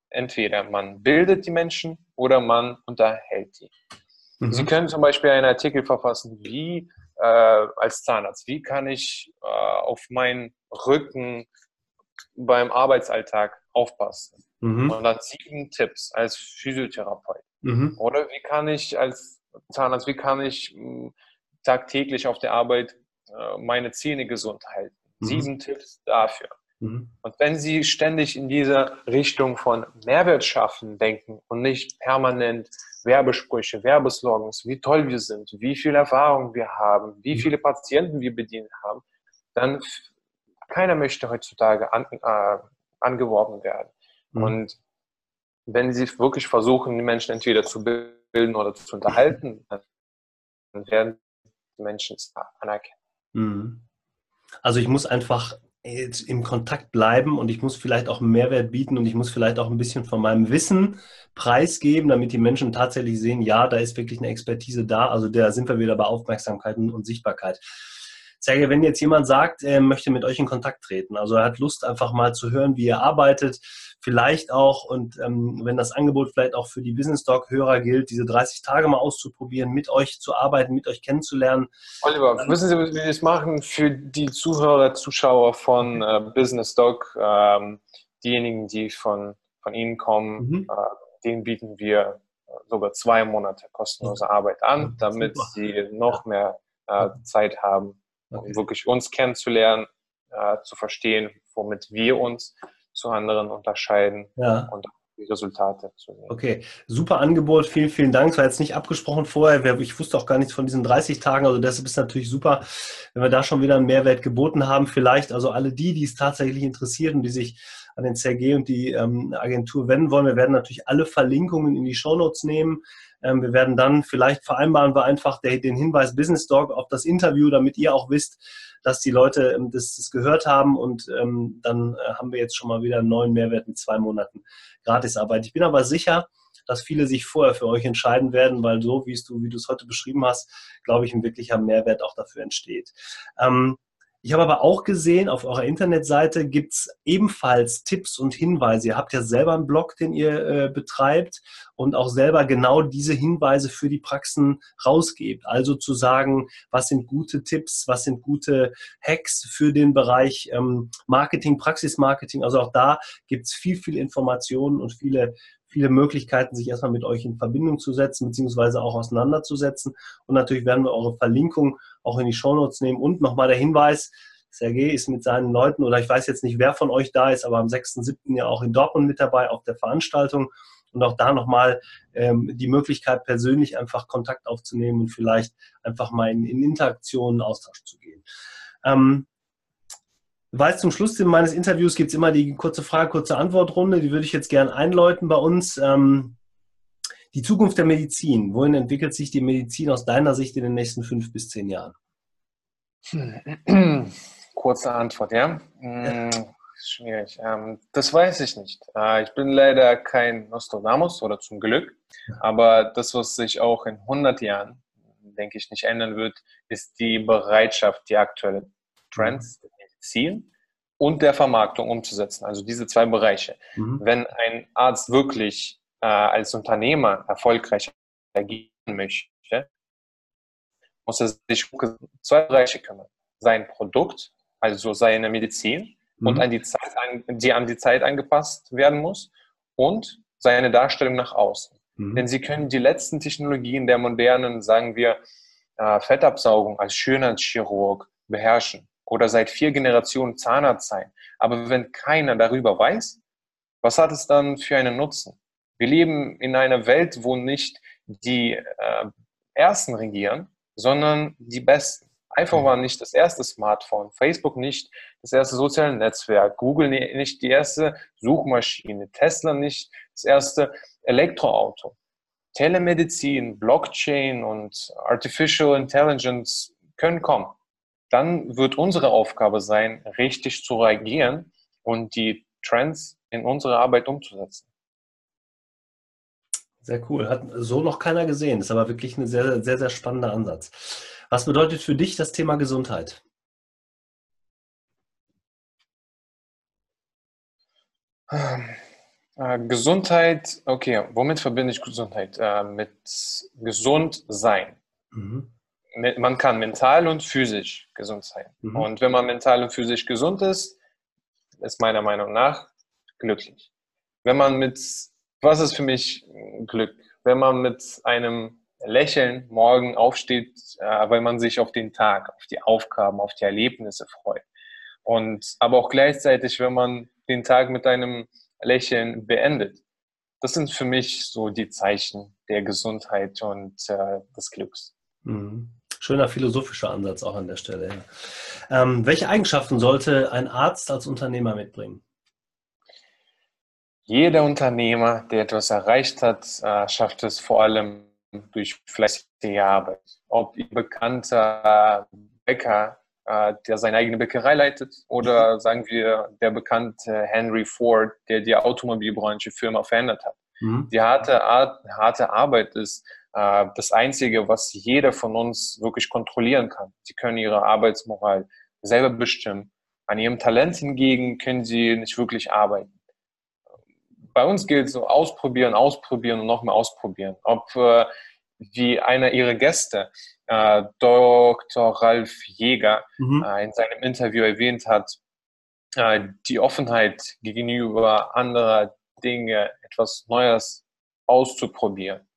Entweder man bildet die Menschen oder man unterhält die. Mhm. Sie können zum Beispiel einen Artikel verfassen, wie äh, als Zahnarzt, wie kann ich äh, auf meinen Rücken beim Arbeitsalltag aufpassen. Mhm. Und dann sieben Tipps als Physiotherapeut. Mhm. Oder wie kann ich als Zahnarzt, wie kann ich mh, tagtäglich auf der Arbeit äh, meine Zähne gesund halten? Mhm. Sieben Tipps dafür. Mhm. Und wenn Sie ständig in dieser Richtung von Mehrwert schaffen denken und nicht permanent Werbesprüche, Werbeslogans, wie toll wir sind, wie viel Erfahrung wir haben, wie mhm. viele Patienten wir bedient haben, dann keiner möchte heutzutage an, äh, angeworben werden. Mhm. Und wenn Sie wirklich versuchen, die Menschen entweder zu bilden oder zu unterhalten, dann werden die Menschen es anerkennen. Mhm. Also ich muss einfach im Kontakt bleiben und ich muss vielleicht auch einen Mehrwert bieten und ich muss vielleicht auch ein bisschen von meinem Wissen preisgeben, damit die Menschen tatsächlich sehen, ja, da ist wirklich eine Expertise da. Also da sind wir wieder bei Aufmerksamkeit und Sichtbarkeit. Sergej, wenn jetzt jemand sagt, er möchte mit euch in Kontakt treten, also er hat Lust einfach mal zu hören, wie ihr arbeitet, vielleicht auch und ähm, wenn das Angebot vielleicht auch für die Business Talk Hörer gilt, diese 30 Tage mal auszuprobieren, mit euch zu arbeiten, mit euch kennenzulernen. Oliver, wissen Sie, wie wir das machen für die Zuhörer, Zuschauer von äh, Business Talk, ähm, diejenigen, die von, von Ihnen kommen, mhm. äh, denen bieten wir sogar zwei Monate kostenlose Arbeit an, damit sie noch mehr äh, Zeit haben, um wirklich uns kennenzulernen, äh, zu verstehen, womit wir uns zu anderen unterscheiden ja. und die Resultate zu sehen. Okay, super Angebot, vielen, vielen Dank. Das war jetzt nicht abgesprochen vorher. Ich wusste auch gar nichts von diesen 30 Tagen. Also deshalb ist natürlich super, wenn wir da schon wieder einen Mehrwert geboten haben. Vielleicht also alle die, die es tatsächlich interessiert und die sich an den CRG und die ähm, Agentur wenden wollen. Wir werden natürlich alle Verlinkungen in die Shownotes nehmen. Ähm, wir werden dann, vielleicht vereinbaren wir einfach den Hinweis Business Dog auf das Interview, damit ihr auch wisst, dass die Leute ähm, das, das, gehört haben und ähm, dann äh, haben wir jetzt schon mal wieder einen neuen Mehrwert mit zwei Monaten Gratisarbeit. Ich bin aber sicher, dass viele sich vorher für euch entscheiden werden, weil so, wie du, wie du es heute beschrieben hast, glaube ich, ein wirklicher Mehrwert auch dafür entsteht. Ähm, ich habe aber auch gesehen, auf eurer Internetseite gibt es ebenfalls Tipps und Hinweise. Ihr habt ja selber einen Blog, den ihr äh, betreibt und auch selber genau diese Hinweise für die Praxen rausgebt. Also zu sagen, was sind gute Tipps, was sind gute Hacks für den Bereich ähm, Marketing, Praxismarketing. Also auch da gibt es viel, viel Informationen und viele viele Möglichkeiten, sich erstmal mit euch in Verbindung zu setzen, beziehungsweise auch auseinanderzusetzen. Und natürlich werden wir eure Verlinkung auch in die Shownotes nehmen. Und nochmal der Hinweis, Sergej ist mit seinen Leuten, oder ich weiß jetzt nicht, wer von euch da ist, aber am 6.7. ja auch in Dortmund mit dabei auf der Veranstaltung. Und auch da nochmal ähm, die Möglichkeit, persönlich einfach Kontakt aufzunehmen und vielleicht einfach mal in, in Interaktionen, Austausch zu gehen. Ähm, weiß, zum Schluss meines Interviews gibt es immer die kurze Frage, kurze Antwortrunde. Die würde ich jetzt gerne einläuten bei uns. Ähm, die Zukunft der Medizin. Wohin entwickelt sich die Medizin aus deiner Sicht in den nächsten fünf bis zehn Jahren? *clears throat* Kurze Antwort, ja. ja. Hm, schwierig. Ähm, das weiß ich nicht. Äh, ich bin leider kein Nostradamus oder zum Glück. Aber das, was sich auch in 100 Jahren, denke ich, nicht ändern wird, ist die Bereitschaft, die aktuelle Trends, mhm. Ziel und der Vermarktung umzusetzen. Also diese zwei Bereiche. Mhm. Wenn ein Arzt wirklich äh, als Unternehmer erfolgreich agieren möchte, muss er sich um zwei Bereiche kümmern. Sein Produkt, also seine Medizin mhm. und an die, Zeit, die an die Zeit angepasst werden muss und seine Darstellung nach außen. Mhm. Denn sie können die letzten Technologien der modernen, sagen wir, äh, Fettabsaugung als Schönheitschirurg beherrschen oder seit vier Generationen Zahnarzt sein. Aber wenn keiner darüber weiß, was hat es dann für einen Nutzen? Wir leben in einer Welt, wo nicht die äh, Ersten regieren, sondern die Besten. iPhone war nicht das erste Smartphone, Facebook nicht das erste soziale Netzwerk, Google nicht die erste Suchmaschine, Tesla nicht das erste Elektroauto. Telemedizin, Blockchain und Artificial Intelligence können kommen. Dann wird unsere Aufgabe sein, richtig zu reagieren und die Trends in unsere Arbeit umzusetzen. Sehr cool. Hat so noch keiner gesehen. Ist aber wirklich ein sehr, sehr, sehr spannender Ansatz. Was bedeutet für dich das Thema Gesundheit? Äh, Gesundheit, okay, womit verbinde ich Gesundheit? Äh, mit gesund sein. Mhm. Man kann mental und physisch gesund sein. Mhm. Und wenn man mental und physisch gesund ist, ist meiner Meinung nach glücklich. Wenn man mit was ist für mich Glück? Wenn man mit einem Lächeln morgen aufsteht, äh, weil man sich auf den Tag, auf die Aufgaben, auf die Erlebnisse freut. Und aber auch gleichzeitig, wenn man den Tag mit einem Lächeln beendet. Das sind für mich so die Zeichen der Gesundheit und äh, des Glücks. Mhm. Schöner philosophischer Ansatz auch an der Stelle. Ja. Ähm, welche Eigenschaften sollte ein Arzt als Unternehmer mitbringen? Jeder Unternehmer, der etwas erreicht hat, äh, schafft es vor allem durch fleißige Arbeit. Ob ihr bekannter Bäcker, äh, der seine eigene Bäckerei leitet, oder sagen wir der bekannte Henry Ford, der die Automobilbranche Firma verändert hat. Mhm. Die harte, Art, harte Arbeit ist äh, das Einzige, was jeder von uns wirklich kontrollieren kann. Sie können ihre Arbeitsmoral selber bestimmen. An ihrem Talent hingegen können sie nicht wirklich arbeiten bei uns gilt so ausprobieren, ausprobieren und nochmal ausprobieren. Ob äh, wie einer ihrer Gäste, äh, Dr. Ralf Jäger, mhm. äh, in seinem Interview erwähnt hat, äh, die Offenheit gegenüber anderer Dinge, etwas Neues auszuprobieren.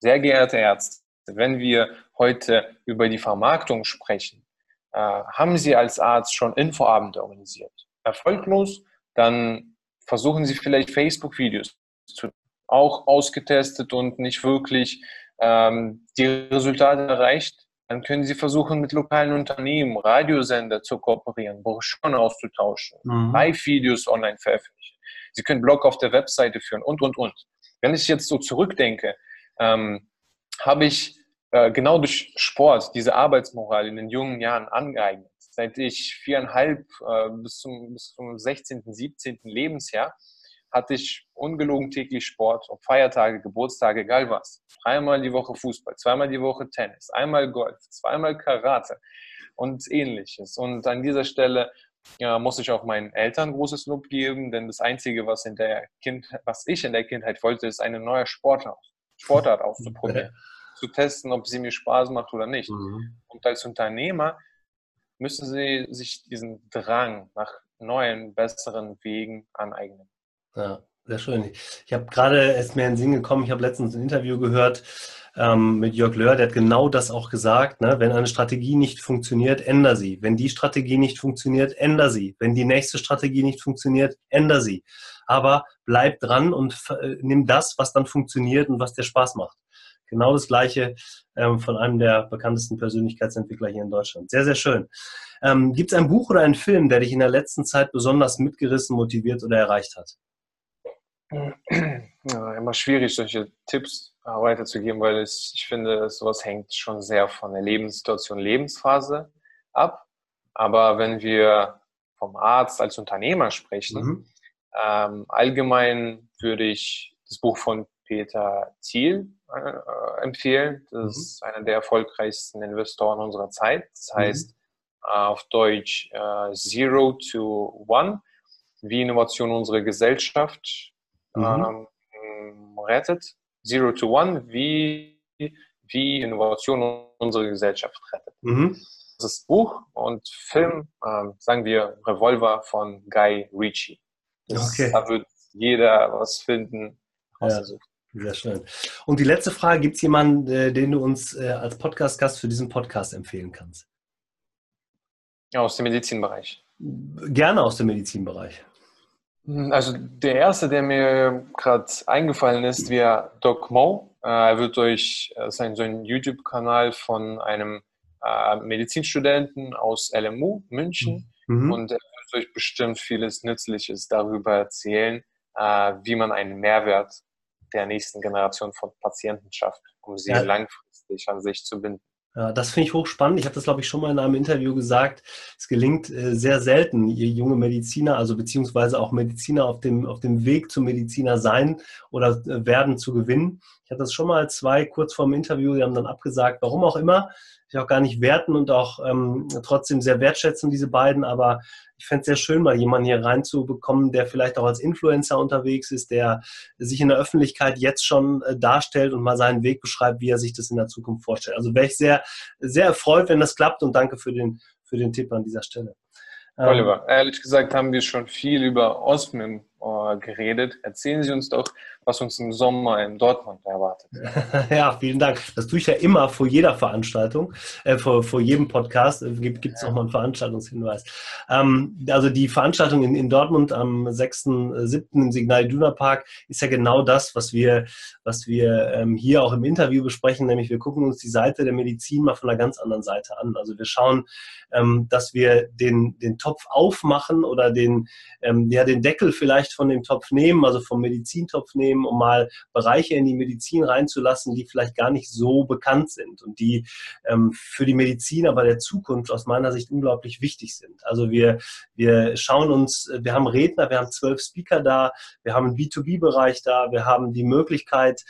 Sehr geehrte Ärzte, wenn wir heute über die Vermarktung sprechen, äh, haben Sie als Arzt schon Infoabende organisiert? Erfolglos? Dann versuchen Sie vielleicht Facebook-Videos zu auch ausgetestet und nicht wirklich ähm, die Resultate erreicht, dann können Sie versuchen, mit lokalen Unternehmen, Radiosender zu kooperieren, Broschüren auszutauschen, mhm. Live-Videos online veröffentlichen. Sie können Blog auf der Webseite führen und, und, und. Wenn ich jetzt so zurückdenke, ähm, habe ich äh, genau durch Sport diese Arbeitsmoral in den jungen Jahren angeeignet seit ich viereinhalb äh, bis, zum, bis zum 16., 17. Lebensjahr hatte ich ungelogen täglich Sport, ob Feiertage, Geburtstage, egal was. Dreimal die Woche Fußball, zweimal die Woche Tennis, einmal Golf, zweimal Karate und ähnliches. Und an dieser Stelle ja, muss ich auch meinen Eltern großes Lob geben, denn das Einzige, was, in der kind, was ich in der Kindheit wollte, ist eine neue Sportart, Sportart auszuprobieren, zu testen, ob sie mir Spaß macht oder nicht. Mhm. Und als Unternehmer müssen sie sich diesen Drang nach neuen, besseren Wegen aneignen. Ja, sehr schön. Ich habe gerade, es mir in den Sinn gekommen, ich habe letztens ein Interview gehört ähm, mit Jörg Löhr, der hat genau das auch gesagt. Ne? Wenn eine Strategie nicht funktioniert, änder sie. Wenn die Strategie nicht funktioniert, änder sie. Wenn die nächste Strategie nicht funktioniert, änder sie. Aber bleib dran und äh, nimm das, was dann funktioniert und was dir Spaß macht. Genau das Gleiche ähm, von einem der bekanntesten Persönlichkeitsentwickler hier in Deutschland. Sehr, sehr schön. Ähm, Gibt es ein Buch oder einen Film, der dich in der letzten Zeit besonders mitgerissen, motiviert oder erreicht hat? *clears throat* Ja, immer schwierig, solche Tipps weiterzugeben, weil es, ich finde, sowas hängt schon sehr von der Lebenssituation, Lebensphase ab. Aber wenn wir vom Arzt als Unternehmer sprechen, mhm. ähm, allgemein würde ich das Buch von Peter Thiel äh, empfehlen. Das mhm. ist einer der erfolgreichsten Investoren unserer Zeit. Das mhm. heißt mhm. auf Deutsch äh, Zero to One, wie Innovation unsere Gesellschaft mhm. ähm, rettet. Zero to One, wie, wie Innovation unsere Gesellschaft rettet. Mhm. Das ist Buch und Film, äh, sagen wir Revolver von Guy Ritchie. Das, okay. Da wird jeder was finden, ja. Sehr schön. Und die letzte Frage, gibt es jemanden, äh, den du uns äh, als Podcast-Gast für diesen Podcast empfehlen kannst? Aus dem Medizinbereich. Gerne aus dem Medizinbereich. Also der erste, der mir gerade eingefallen ist, wäre Doc Mo. Äh, er wird euch, ist so ein YouTube-Kanal von einem Medizinstudenten aus LMU München mhm. und er wird euch bestimmt vieles Nützliches darüber erzählen, wie man einen Mehrwert der nächsten Generation von Patienten schafft, um sie ja. langfristig an sich zu binden. Ja, das finde ich hochspannend. Ich habe das, glaube ich, schon mal in einem Interview gesagt. Es gelingt äh, sehr selten, ihr junge Mediziner, also beziehungsweise auch Mediziner auf dem, auf dem Weg zum Mediziner sein oder äh, werden zu gewinnen. Ich hatte das schon mal zwei kurz vor dem Interview, die haben dann abgesagt, warum auch immer ich auch gar nicht werten und auch ähm, trotzdem sehr wertschätzen, diese beiden. Aber ich fände es sehr schön, mal jemanden hier reinzubekommen, der vielleicht auch als Influencer unterwegs ist, der sich in der Öffentlichkeit jetzt schon äh, darstellt und mal seinen Weg beschreibt, wie er sich das in der Zukunft vorstellt. Also wäre ich sehr, sehr erfreut, wenn das klappt und danke für den, für den Tipp an dieser Stelle. Oliver, ähm, ehrlich gesagt haben wir schon viel über Osmim äh, geredet. Erzählen Sie uns doch, was uns im Sommer in Dortmund erwartet. *laughs* Ja, vielen Dank. Das tue ich ja immer vor jeder Veranstaltung, äh, vor, vor jedem Podcast äh, gibt es ja. nochmal einen Veranstaltungshinweis. Ähm, also die Veranstaltung in, in Dortmund am 6.7. Äh, im Signal Iduna Park ist ja genau das, was wir, was wir ähm, hier auch im Interview besprechen, nämlich wir gucken uns die Seite der Medizin mal von einer ganz anderen Seite an. Also wir schauen, ähm, dass wir den, den Topf aufmachen oder den, ähm, ja, den Deckel vielleicht von dem Topf nehmen, also vom Medizintopf nehmen, um mal Bereiche in die Medizin reinzulassen, die vielleicht gar nicht so bekannt sind und die ähm, für die Medizin aber der Zukunft aus meiner Sicht unglaublich wichtig sind. Also wir, wir schauen uns, wir haben Redner, wir haben zwölf Speaker da, wir haben einen B2B-Bereich da, wir haben die Möglichkeit,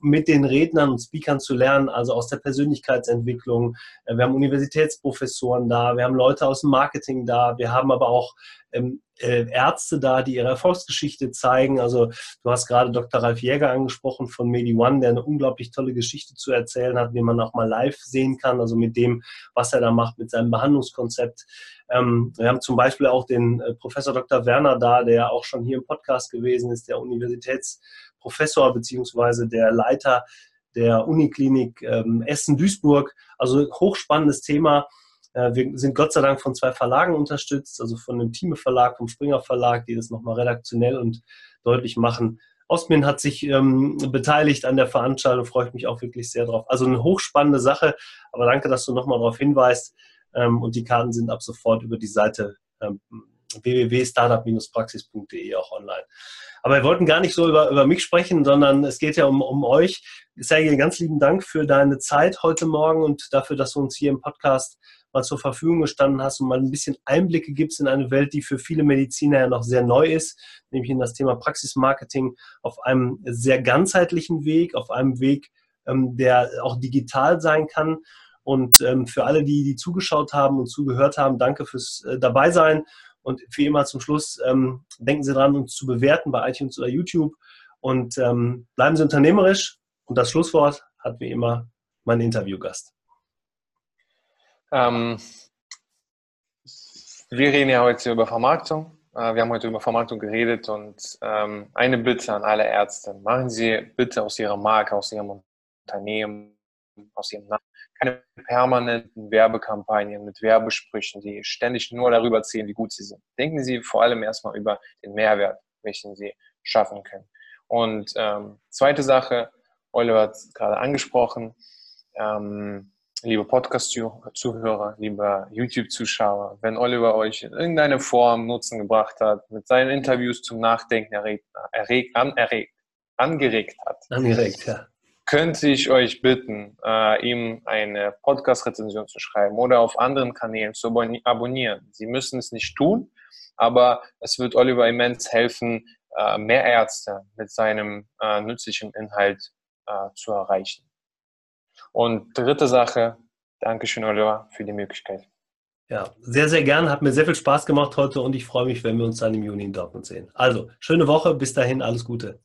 mit den Rednern und Speakern zu lernen, also aus der Persönlichkeitsentwicklung. Äh, wir haben Universitätsprofessoren da, wir haben Leute aus dem Marketing da, wir haben aber auch ähm, äh, Ärzte da, die ihre Erfolgsgeschichte zeigen. Also du hast gerade Dr. Ralf Jäger angesprochen von MediOne, der eine unglaublich tolle Geschichte zu erzählen hat, den man auch mal live sehen kann, also mit dem, was er da macht, mit seinem Behandlungskonzept. Ähm, wir haben zum Beispiel auch den äh, Professor Dr. Werner da, der auch schon hier im Podcast gewesen ist, der Universitätsprofessor beziehungsweise der Leiter der Uniklinik ähm, Essen-Duisburg. Also hochspannendes Thema äh, wir sind Gott sei Dank von zwei Verlagen unterstützt, also von dem Thieme Verlag, vom Springer Verlag, die das nochmal redaktionell und deutlich machen. Osmin hat sich ähm, beteiligt an der Veranstaltung, freue ich mich auch wirklich sehr drauf. Also eine hochspannende Sache, aber danke, dass du nochmal darauf hinweist. Ähm, und die Karten sind ab sofort über die Seite ähm, www.startup-praxis.de auch online. Aber wir wollten gar nicht so über, über mich sprechen, sondern es geht ja um, um euch. Sergej, ganz lieben Dank für deine Zeit heute Morgen und dafür, dass du uns hier im Podcast mal zur Verfügung gestanden hast und mal ein bisschen Einblicke gibst in eine Welt, die für viele Mediziner ja noch sehr neu ist, nämlich in das Thema Praxismarketing auf einem sehr ganzheitlichen Weg, auf einem Weg, ähm, der auch digital sein kann. Und ähm, für alle, die, die zugeschaut haben und zugehört haben, danke fürs äh, Dabeisein. Und wie immer zum Schluss, ähm, denken Sie dran, uns zu bewerten bei iTunes oder YouTube. Und ähm, bleiben Sie unternehmerisch. Und das Schlusswort hat wie immer mein Interviewgast. Ähm, wir reden ja heute über Vermarktung. Äh, wir haben heute über Vermarktung geredet und ähm, eine Bitte an alle Ärzte. Machen Sie bitte aus Ihrer Marke, aus Ihrem Unternehmen, aus Ihrem Namen keine permanenten Werbekampagnen mit Werbesprüchen, die ständig nur darüber erzählen, wie gut sie sind. Denken Sie vor allem erstmal über den Mehrwert, welchen Sie schaffen können. Und ähm, zweite Sache, Oliver hat es gerade angesprochen, ähm, liebe Podcast-Zuhörer, liebe YouTube-Zuschauer, wenn Oliver euch in irgendeiner Form Nutzen gebracht hat, mit seinen Interviews zum Nachdenken erregt, erregt, an, erregt, angeregt hat, angeregt, ja. Könnte ich euch bitten, äh, ihm eine Podcast-Rezension zu schreiben oder auf anderen Kanälen zu abonnieren. Sie müssen es nicht tun, aber es wird Oliver immens helfen, äh, mehr Ärzte mit seinem äh, nützlichen Inhalt äh, zu erreichen. Und dritte Sache, Dankeschön, Oliver, für die Möglichkeit. Ja, sehr, sehr gern. Hat mir sehr viel Spaß gemacht heute und ich freue mich, wenn wir uns dann im Juni in Dortmund sehen. Also, schöne Woche. Bis dahin, alles Gute.